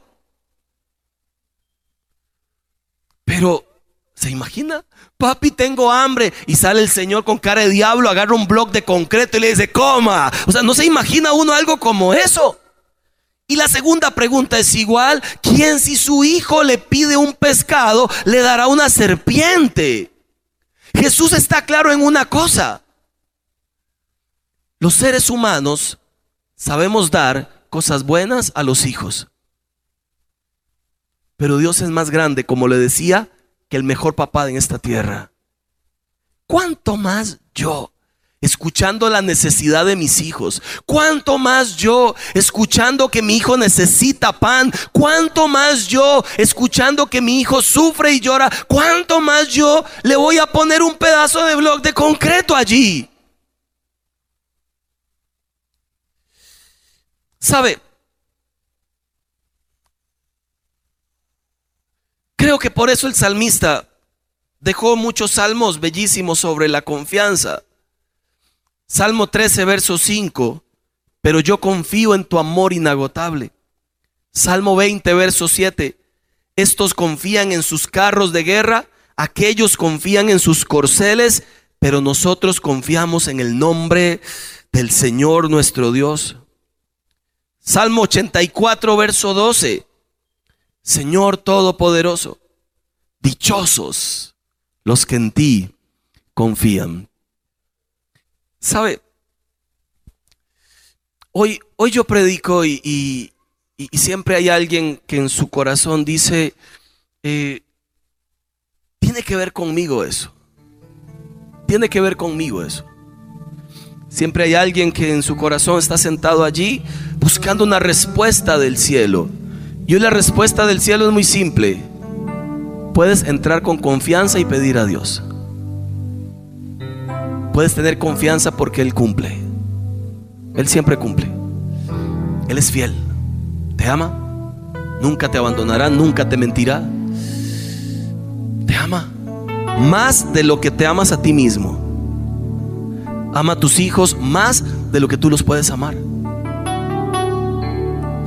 Pero, ¿se imagina? Papi, tengo hambre. Y sale el Señor con cara de diablo, agarra un bloque de concreto y le dice, coma. O sea, ¿no se imagina uno algo como eso? Y la segunda pregunta es igual, ¿quién si su hijo le pide un pescado le dará una serpiente? Jesús está claro en una cosa. Los seres humanos sabemos dar cosas buenas a los hijos. Pero Dios es más grande, como le decía, que el mejor papá en esta tierra. ¿Cuánto más yo? escuchando la necesidad de mis hijos. Cuánto más yo escuchando que mi hijo necesita pan. Cuánto más yo escuchando que mi hijo sufre y llora. Cuánto más yo le voy a poner un pedazo de blog de concreto allí. ¿Sabe? Creo que por eso el salmista dejó muchos salmos bellísimos sobre la confianza. Salmo 13, verso 5, pero yo confío en tu amor inagotable. Salmo 20, verso 7, estos confían en sus carros de guerra, aquellos confían en sus corceles, pero nosotros confiamos en el nombre del Señor nuestro Dios. Salmo 84, verso 12, Señor Todopoderoso, dichosos los que en ti confían. ¿Sabe? Hoy, hoy yo predico y, siempre hay alguien que en su corazón dice, eh, tiene que ver conmigo eso. Tiene que ver conmigo eso. Siempre hay alguien que en su corazón está sentado allí buscando una respuesta del cielo. Y la respuesta del cielo es muy simple. Puedes entrar con confianza y pedir a Dios puedes tener confianza porque Él cumple. Él siempre cumple. Él es fiel. Te ama. Nunca te abandonará, nunca te mentirá. Te ama. Más de lo que te amas a ti mismo. Ama a tus hijos más de lo que tú los puedes amar.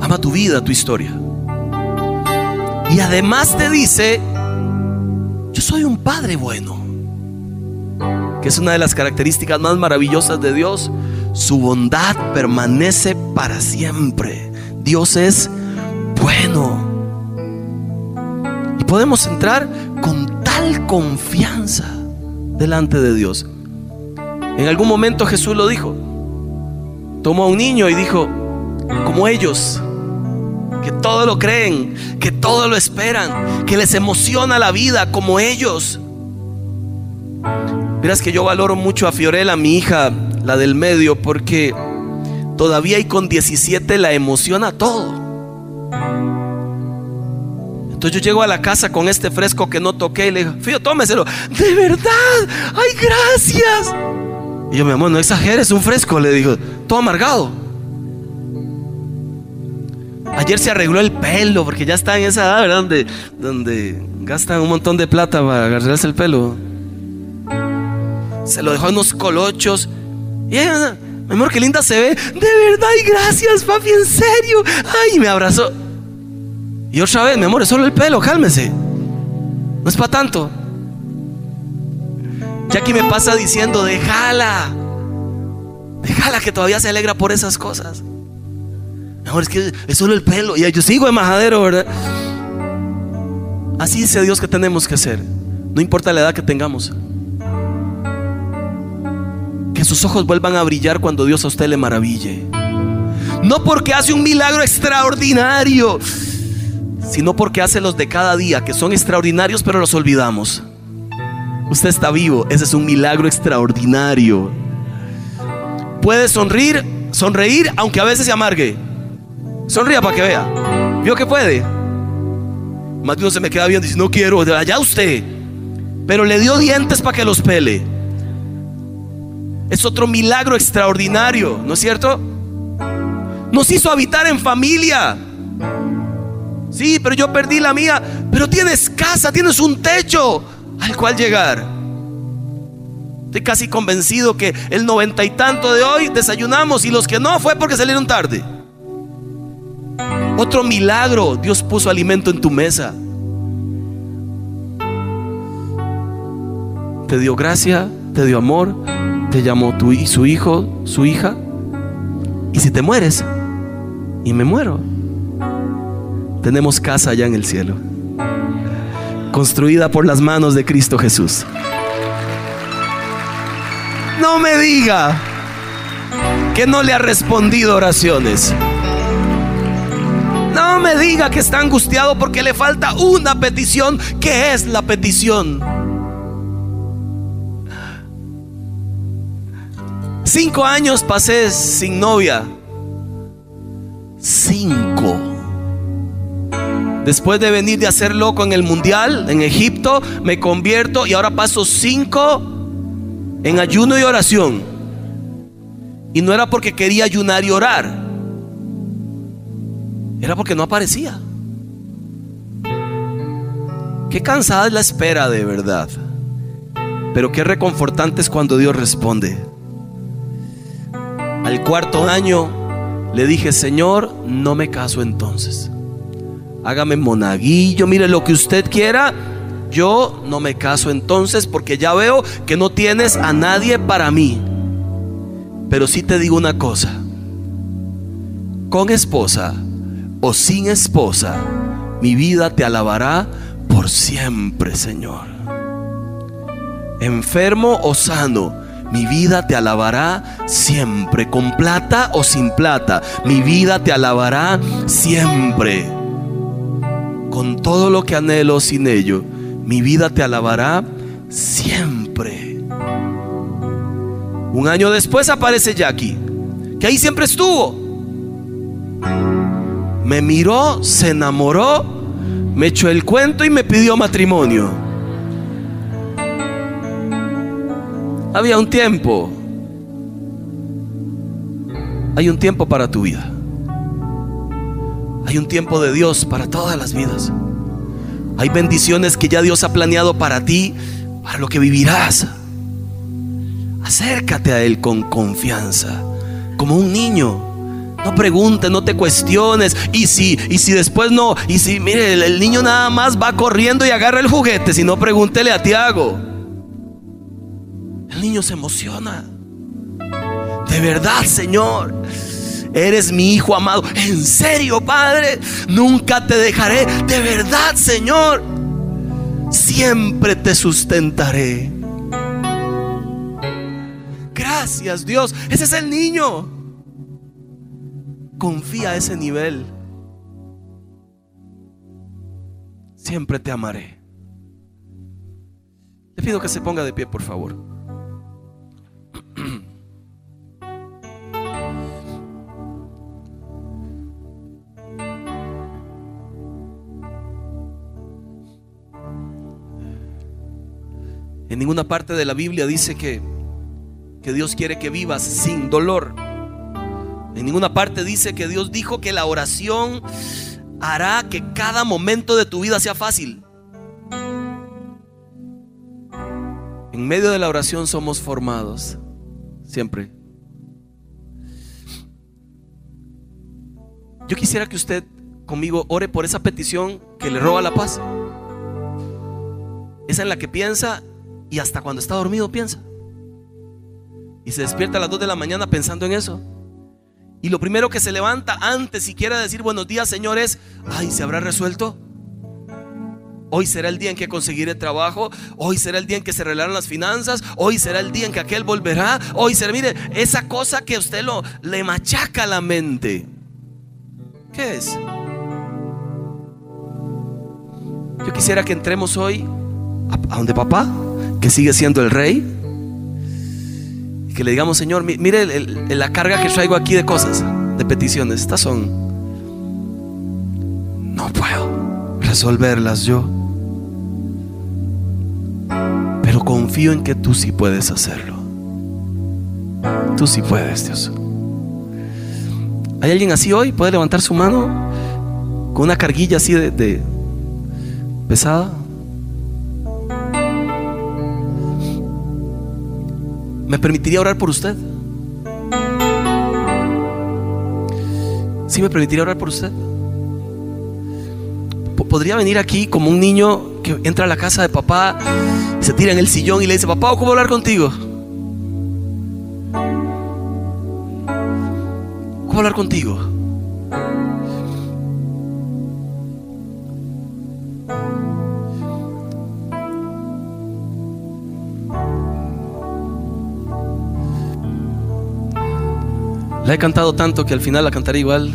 Ama tu vida, tu historia. Y además te dice, yo soy un padre bueno que es una de las características más maravillosas de Dios. Su bondad permanece para siempre. Dios es bueno. Y podemos entrar con tal confianza delante de Dios. En algún momento Jesús lo dijo. Tomó a un niño y dijo, como ellos, que todo lo creen, que todo lo esperan, que les emociona la vida como ellos. Verás que yo valoro mucho a Fiorella, mi hija, la del medio, porque todavía y con 17 la emociona todo. Entonces yo llego a la casa con este fresco que no toqué y le digo, Fío, tómeselo. De verdad, ay, gracias. Y yo, mi amor, no exageres, un fresco, le digo, todo amargado. Ayer se arregló el pelo, porque ya está en esa edad, ¿verdad? Donde, donde gastan un montón de plata para agarrarse el pelo se lo dejó en unos colochos. Y mi amor, qué linda se ve. De verdad, y gracias, papi, en serio. Ay, me abrazó. Y otra vez, mi amor, es solo el pelo, cálmese. No es para tanto. Jackie me pasa diciendo, déjala. Déjala que todavía se alegra por esas cosas. Es que es solo el pelo. Y yo sigo de majadero, ¿verdad? Así dice Dios que tenemos que hacer. No importa la edad que tengamos. Que sus ojos vuelvan a brillar cuando Dios a usted le maraville. No porque hace un milagro extraordinario, sino porque hace los de cada día, que son extraordinarios, pero los olvidamos. Usted está vivo, ese es un milagro extraordinario. Puede sonreír, sonreír, aunque a veces se amargue. Sonría para que vea. ¿Vio que puede? Más de uno se me queda viendo y dice, no quiero, allá usted. Pero le dio dientes para que los pele. Es otro milagro extraordinario, ¿no es cierto? Nos hizo habitar en familia. Sí, pero yo perdí la mía. Pero tienes casa, tienes un techo al cual llegar. Estoy casi convencido que el noventa y tanto de hoy desayunamos y los que no fue porque salieron tarde. Otro milagro, Dios puso alimento en tu mesa. Te dio gracia, te dio amor, te llamó su hijo, su hija. Y si te mueres y me muero, tenemos casa allá en el cielo, construida por las manos de Cristo Jesús. No me diga. que no le ha respondido oraciones. Me diga que está angustiado porque le falta una petición, que es la petición. Cinco años pasé sin novia. Cinco. Después de venir de hacer loco en el mundial, en Egipto, me convierto y ahora paso cinco en ayuno y oración. Y no era porque quería ayunar y orar. Era porque no aparecía. Qué cansada es la espera de verdad. Pero qué reconfortante es cuando Dios responde. Al cuarto año le dije, Señor, no me caso entonces. Hágame monaguillo, mire lo que usted quiera. Yo no me caso entonces porque ya veo que no tienes a nadie para mí. Pero sí te digo una cosa. Con esposa o sin esposa, mi vida te alabará por siempre, Señor. Enfermo o sano, mi vida te alabará siempre, con plata o sin plata, mi vida te alabará siempre. Con todo lo que anhelo sin ello, mi vida te alabará siempre. Un año después aparece Jackie, que ahí siempre estuvo me miró, se enamoró, me echó el cuento y me pidió matrimonio. Había un tiempo. Hay un tiempo para tu vida. Hay un tiempo de Dios para todas las vidas. Hay bendiciones que ya Dios ha planeado para ti, para lo que vivirás. Acércate a Él con confianza, como un niño. No preguntes, no te cuestiones. Y si, y si después no, y si, mire, el, niño nada más va corriendo y agarra el juguete, si no, pregúntele a Tiago. El niño se emociona. De verdad, Señor. Eres mi hijo amado. En serio, Padre. Nunca te dejaré. De verdad, Señor. Siempre te sustentaré. Gracias, Dios. Ese es el niño. Confía a ese nivel. Siempre te amaré. Le pido que se ponga de pie, por favor. En ninguna parte de la Biblia dice que, que Dios quiere que vivas sin dolor. En ninguna parte dice que Dios dijo que la oración hará que cada momento de tu vida sea fácil. En medio de la oración somos formados, siempre. Yo quisiera que usted conmigo ore por esa petición que le roba la paz. Esa en la que piensa y hasta cuando está dormido piensa. Y se despierta a las 2 de la mañana pensando en eso. Y lo primero que se levanta antes siquiera decir buenos días, señores, ay, ¿se habrá resuelto? Hoy será el día en que conseguiré trabajo. Hoy será el día en que se arreglarán las finanzas. Hoy será el día en que aquel volverá. Hoy será, mire, esa cosa que usted lo le machaca la mente. ¿Qué es? Yo quisiera que entremos hoy a, a donde papá, que sigue siendo el rey que le digamos, Señor, mire la carga que traigo aquí de cosas, de peticiones. Estas son, no puedo resolverlas yo. Pero confío en que tú sí puedes hacerlo. Tú sí puedes, Dios. ¿Hay alguien así hoy? ¿Puede levantar su mano con una carguilla así de pesada? ¿Me permitiría orar por usted? ¿Sí me permitiría orar por usted? ¿Podría venir aquí como un niño que entra a la casa de papá, se tira en el sillón y le dice, papá, ¿cómo hablar contigo? ¿Cómo hablar contigo? La he cantado tanto que al final la cantaré igual.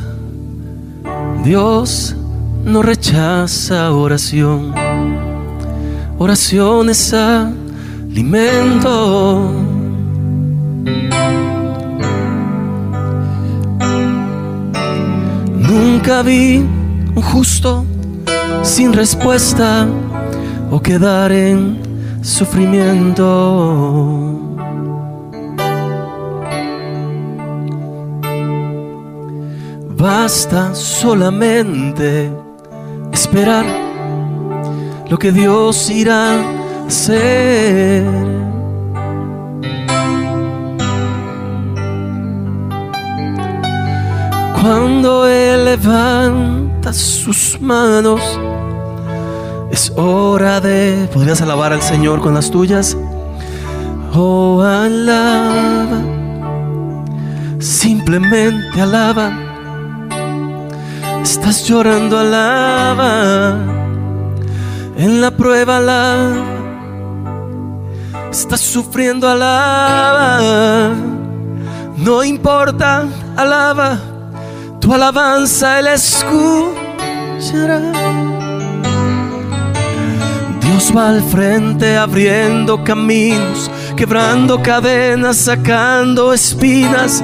Dios no rechaza oración. Oración es alimento. Nunca vi un justo sin respuesta o quedar en sufrimiento. Basta solamente esperar lo que Dios irá a hacer. Cuando Él levanta sus manos, es hora de... ¿Podrías alabar al Señor con las tuyas? Oh, alaba. Simplemente alaba Estás llorando, alaba. En la prueba, alaba. Estás sufriendo, alaba. No importa, alaba. Tu alabanza Él escuchará. Dios va al frente abriendo caminos quebrando cadenas, sacando espinas.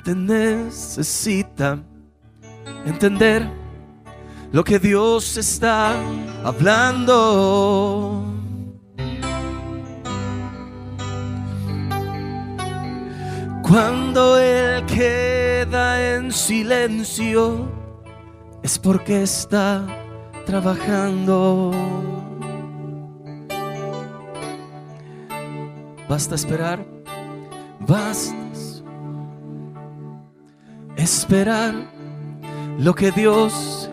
gente necesita entender lo que Dios está hablando. Cuando Él queda en silencio, es porque está trabajando. Basta esperar, basta esperar lo que Dios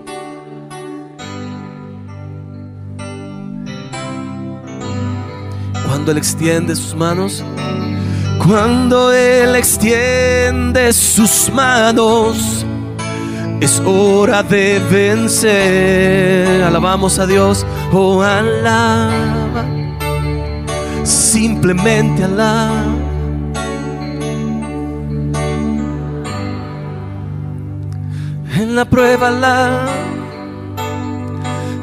cuando Él extiende sus manos, cuando Él extiende sus manos es hora de vencer. Alabamos a Dios, oh alaba. Simplemente alaba. En la prueba alaba.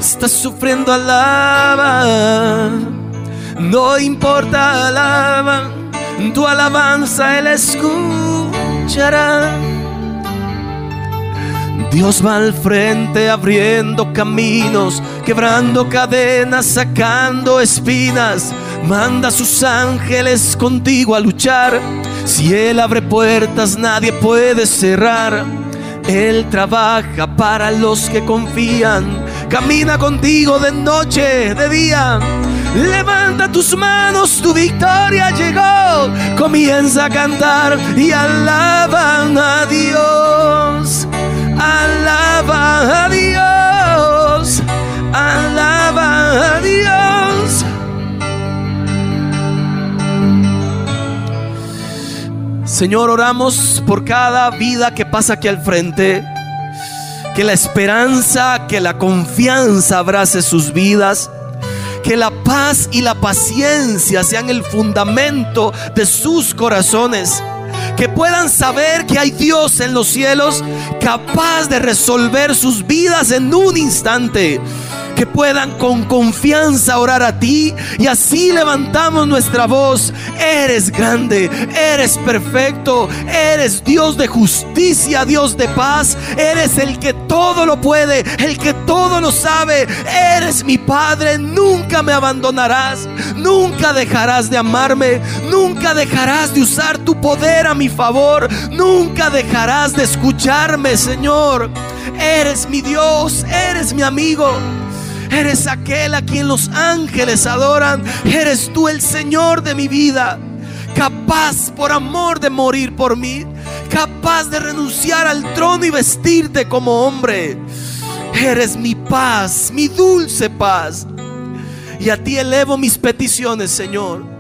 Estás sufriendo alaba. No importa alaba. Tu alabanza Él escuchará. Dios va al frente abriendo caminos, quebrando cadenas, sacando espinas. Manda a sus ángeles contigo a luchar. Si Él abre puertas, nadie puede cerrar. Él trabaja para los que confían. Camina contigo de noche, de día. Levanta tus manos, tu victoria llegó. Comienza a cantar y alaban a Dios. Alaba a Dios, Señor, oramos por cada vida que pasa aquí al frente. Que la esperanza, que la confianza abrace sus vidas. Que la paz y la paciencia sean el fundamento de sus corazones que puedan saber que hay Dios en los cielos capaz de resolver sus vidas en un instante que puedan con confianza orar a ti y así levantamos nuestra voz. Eres grande, eres perfecto, eres Dios de justicia, Dios de paz, eres el que todo lo puede, el que todo lo sabe, eres mi Padre, nunca me abandonarás, nunca dejarás de amarme, nunca dejarás de usar tu poder a mi favor, nunca dejarás de escucharme, Señor. Eres mi Dios, eres mi amigo. Eres aquel a quien los ángeles adoran. Eres tú el Señor de mi vida. Capaz por amor de morir por mí. Capaz de renunciar al trono y vestirte como hombre. Eres mi paz, mi dulce paz. Y a ti elevo mis peticiones, Señor.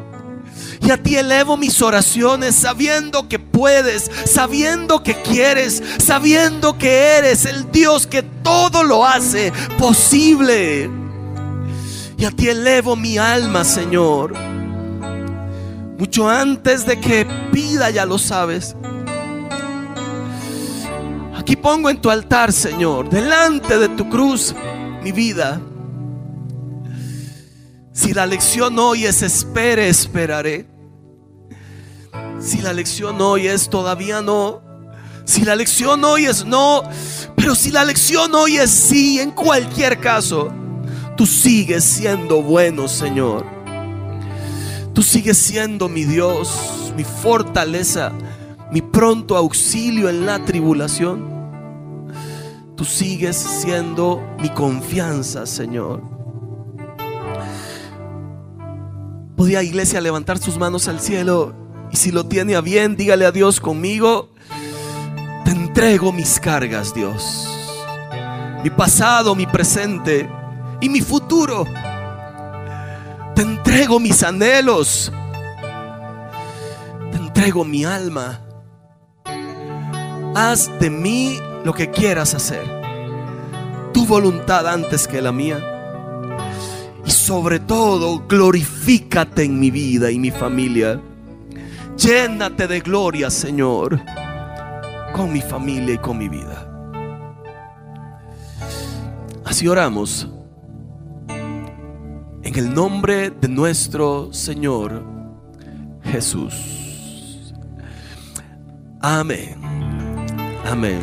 Y a ti elevo mis oraciones sabiendo que puedes, sabiendo que quieres, sabiendo que eres el Dios que todo lo hace posible. Y a ti elevo mi alma, Señor. Mucho antes de que pida, ya lo sabes. Aquí pongo en tu altar, Señor, delante de tu cruz, mi vida. Si la lección hoy es espere, esperaré. Si la lección hoy es todavía no. Si la lección hoy es no. Pero si la lección hoy es sí, en cualquier caso, tú sigues siendo bueno, Señor. Tú sigues siendo mi Dios, mi fortaleza, mi pronto auxilio en la tribulación. Tú sigues siendo mi confianza, Señor. Podía iglesia levantar sus manos al cielo si lo tiene a bien, dígale a Dios conmigo, te entrego mis cargas, Dios. Mi pasado, mi presente y mi futuro. Te entrego mis anhelos. Te entrego mi alma. Haz de mí lo que quieras hacer. Tu voluntad antes que la mía. Y sobre todo, glorifícate en mi vida y mi familia. Llénate de gloria, Señor, con mi familia y con mi vida. Así oramos en el nombre de nuestro Señor Jesús. Amén. Amén.